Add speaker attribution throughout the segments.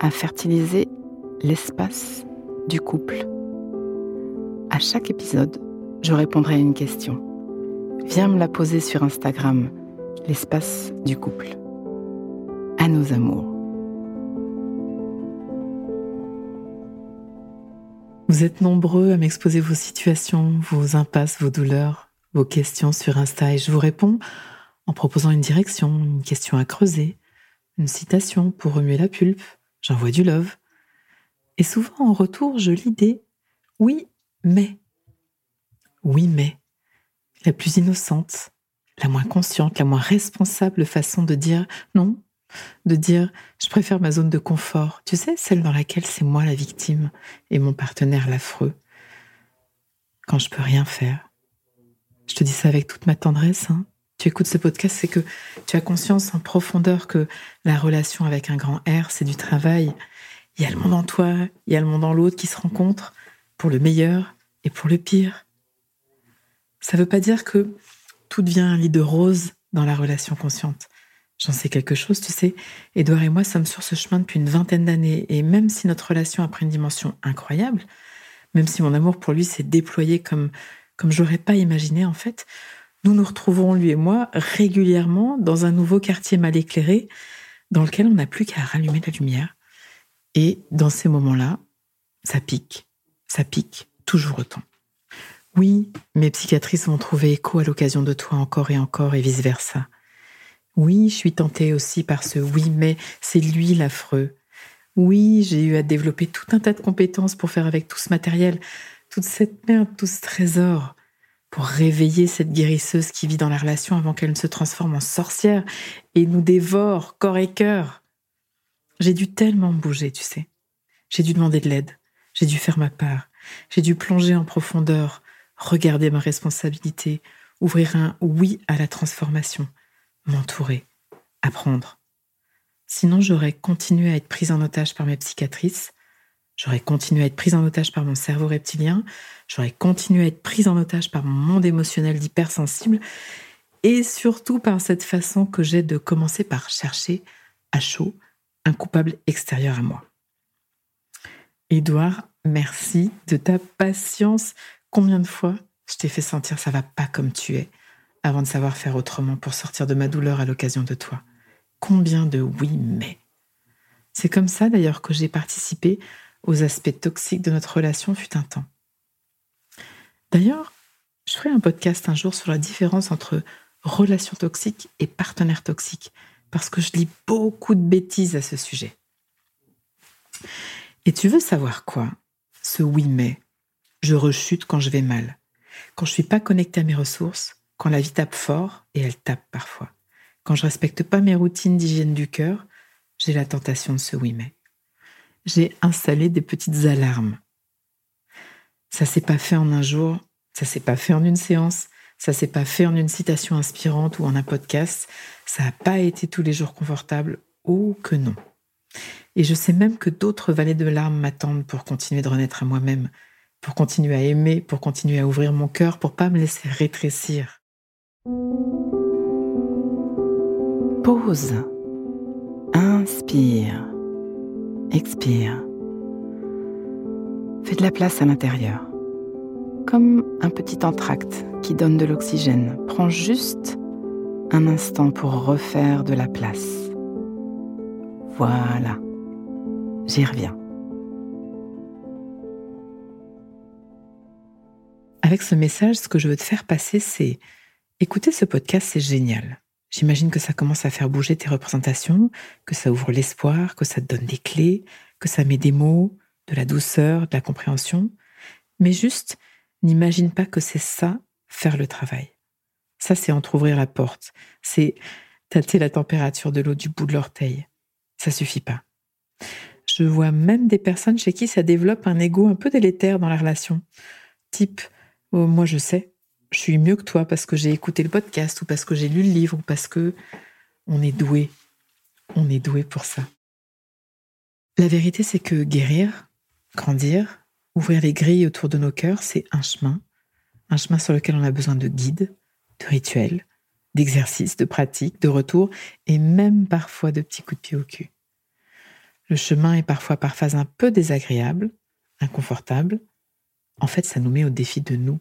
Speaker 1: à fertiliser l'espace du couple. À chaque épisode, je répondrai à une question. Viens me la poser sur Instagram, l'espace du couple. À nos amours. Vous êtes nombreux à m'exposer vos situations, vos impasses, vos douleurs, vos questions sur Insta et je vous réponds en proposant une direction, une question à creuser, une citation pour remuer la pulpe, j'envoie du love. Et souvent en retour, je lis des oui, mais. Oui, mais. La plus innocente, la moins consciente, la moins responsable façon de dire non, de dire je préfère ma zone de confort, tu sais, celle dans laquelle c'est moi la victime et mon partenaire l'affreux, quand je peux rien faire. Je te dis ça avec toute ma tendresse, hein tu écoutes ce podcast, c'est que tu as conscience en profondeur que la relation avec un grand R, c'est du travail. Il y a le monde en toi, il y a le monde en l'autre qui se rencontrent pour le meilleur et pour le pire. Ça ne veut pas dire que tout devient un lit de rose dans la relation consciente. J'en sais quelque chose, tu sais. Edouard et moi sommes sur ce chemin depuis une vingtaine d'années et même si notre relation a pris une dimension incroyable, même si mon amour pour lui s'est déployé comme comme j'aurais pas imaginé en fait, nous nous retrouvons, lui et moi, régulièrement dans un nouveau quartier mal éclairé, dans lequel on n'a plus qu'à rallumer la lumière. Et dans ces moments-là, ça pique, ça pique toujours autant. Oui, mes psychiatrices vont trouver écho à l'occasion de toi encore et encore et vice-versa. Oui, je suis tentée aussi par ce oui, mais c'est lui l'affreux. Oui, j'ai eu à développer tout un tas de compétences pour faire avec tout ce matériel, toute cette merde, tout ce trésor pour réveiller cette guérisseuse qui vit dans la relation avant qu'elle ne se transforme en sorcière et nous dévore corps et cœur. J'ai dû tellement bouger, tu sais. J'ai dû demander de l'aide. J'ai dû faire ma part. J'ai dû plonger en profondeur, regarder ma responsabilité, ouvrir un oui à la transformation, m'entourer, apprendre. Sinon, j'aurais continué à être prise en otage par mes psychiatrices, J'aurais continué à être prise en otage par mon cerveau reptilien, j'aurais continué à être prise en otage par mon monde émotionnel d'hypersensible, et surtout par cette façon que j'ai de commencer par chercher à chaud un coupable extérieur à moi. Édouard, merci de ta patience. Combien de fois je t'ai fait sentir ça va pas comme tu es avant de savoir faire autrement pour sortir de ma douleur à l'occasion de toi? Combien de oui mais. C'est comme ça d'ailleurs que j'ai participé aux aspects toxiques de notre relation fut un temps. D'ailleurs, je ferai un podcast un jour sur la différence entre relation toxique et partenaire toxique, parce que je lis beaucoup de bêtises à ce sujet. Et tu veux savoir quoi? Ce oui mais. Je rechute quand je vais mal, quand je suis pas connectée à mes ressources, quand la vie tape fort, et elle tape parfois. Quand je respecte pas mes routines d'hygiène du cœur, j'ai la tentation de ce oui mais j'ai installé des petites alarmes. Ça s'est pas fait en un jour, ça s'est pas fait en une séance, ça s'est pas fait en une citation inspirante ou en un podcast, ça n'a pas été tous les jours confortable, ou que non. Et je sais même que d'autres vallées de larmes m'attendent pour continuer de renaître à moi-même, pour continuer à aimer, pour continuer à ouvrir mon cœur, pour pas me laisser rétrécir. Pause. Inspire expire. Fais de la place à l'intérieur. Comme un petit entracte qui donne de l'oxygène. Prends juste un instant pour refaire de la place. Voilà. J'y reviens. Avec ce message, ce que je veux te faire passer, c'est écouter ce podcast, c'est génial. J'imagine que ça commence à faire bouger tes représentations, que ça ouvre l'espoir, que ça te donne des clés, que ça met des mots, de la douceur, de la compréhension. Mais juste, n'imagine pas que c'est ça, faire le travail. Ça, c'est entr'ouvrir la porte. C'est tâter la température de l'eau du bout de l'orteil. Ça suffit pas. Je vois même des personnes chez qui ça développe un ego un peu délétère dans la relation. Type, oh, moi je sais, je suis mieux que toi parce que j'ai écouté le podcast ou parce que j'ai lu le livre ou parce que on est doué. On est doué pour ça. La vérité, c'est que guérir, grandir, ouvrir les grilles autour de nos cœurs, c'est un chemin. Un chemin sur lequel on a besoin de guides, de rituels, d'exercices, de pratiques, de retours et même parfois de petits coups de pied au cul. Le chemin est parfois par phase un peu désagréable, inconfortable. En fait, ça nous met au défi de nous.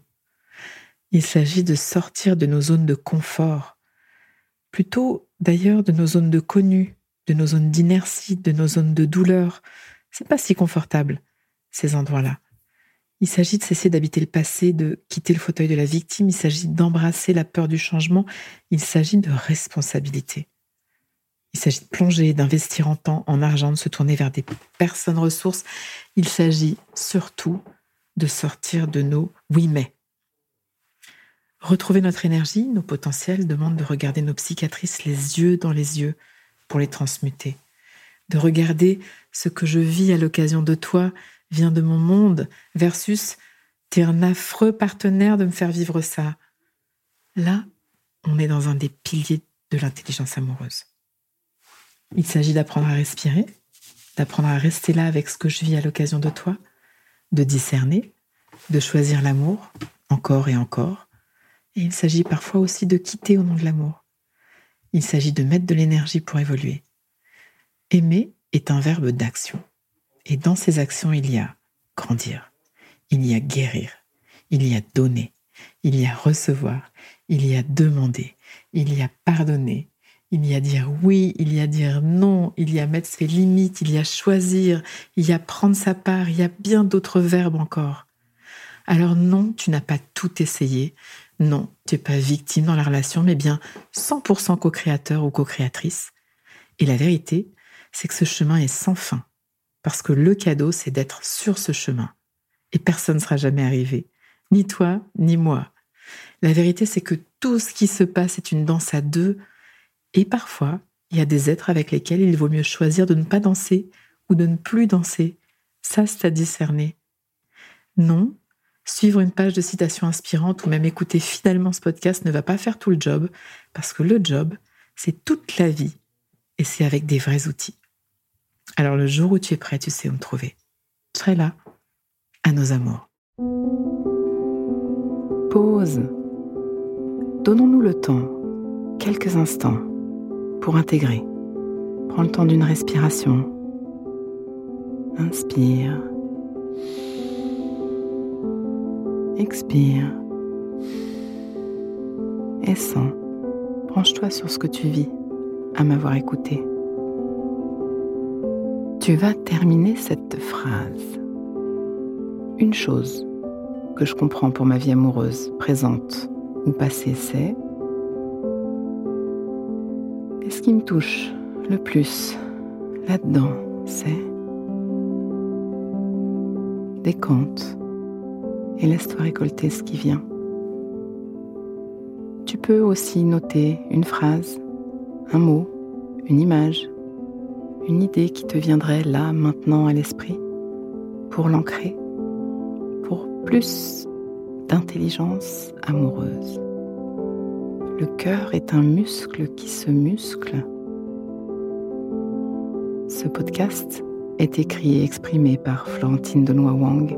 Speaker 1: Il s'agit de sortir de nos zones de confort, plutôt d'ailleurs de nos zones de connu, de nos zones d'inertie, de nos zones de douleur. C'est pas si confortable, ces endroits-là. Il s'agit de cesser d'habiter le passé, de quitter le fauteuil de la victime, il s'agit d'embrasser la peur du changement, il s'agit de responsabilité. Il s'agit de plonger, d'investir en temps, en argent, de se tourner vers des personnes ressources. Il s'agit surtout de sortir de nos oui mais. Retrouver notre énergie, nos potentiels demande de regarder nos psychiatrices les yeux dans les yeux pour les transmuter. De regarder ce que je vis à l'occasion de toi vient de mon monde versus t'es un affreux partenaire de me faire vivre ça. Là, on est dans un des piliers de l'intelligence amoureuse. Il s'agit d'apprendre à respirer, d'apprendre à rester là avec ce que je vis à l'occasion de toi, de discerner, de choisir l'amour, encore et encore. Il s'agit parfois aussi de quitter au nom de l'amour. Il s'agit de mettre de l'énergie pour évoluer. Aimer est un verbe d'action. Et dans ces actions, il y a grandir, il y a guérir, il y a donner, il y a recevoir, il y a demander, il y a pardonner, il y a dire oui, il y a dire non, il y a mettre ses limites, il y a choisir, il y a prendre sa part, il y a bien d'autres verbes encore. Alors non, tu n'as pas tout essayé. Non, tu n'es pas victime dans la relation, mais bien 100% co-créateur ou co-créatrice. Et la vérité, c'est que ce chemin est sans fin. Parce que le cadeau, c'est d'être sur ce chemin. Et personne ne sera jamais arrivé. Ni toi, ni moi. La vérité, c'est que tout ce qui se passe est une danse à deux et parfois, il y a des êtres avec lesquels il vaut mieux choisir de ne pas danser ou de ne plus danser. Ça, c'est à discerner. Non, suivre une page de citation inspirante ou même écouter fidèlement ce podcast ne va pas faire tout le job, parce que le job, c'est toute la vie, et c'est avec des vrais outils. Alors le jour où tu es prêt, tu sais où me trouver. Je serai là, à nos amours. Pause. Donnons-nous le temps, quelques instants pour intégrer. Prends le temps d'une respiration. Inspire. Expire. Et sens. Branche-toi sur ce que tu vis à m'avoir écouté. Tu vas terminer cette phrase. Une chose que je comprends pour ma vie amoureuse, présente ou passée, c'est et ce qui me touche le plus là-dedans, c'est décompte et laisse-toi récolter ce qui vient. Tu peux aussi noter une phrase, un mot, une image, une idée qui te viendrait là, maintenant à l'esprit, pour l'ancrer, pour plus d'intelligence amoureuse. Le cœur est un muscle qui se muscle. Ce podcast est écrit et exprimé par Florentine Denois Wang,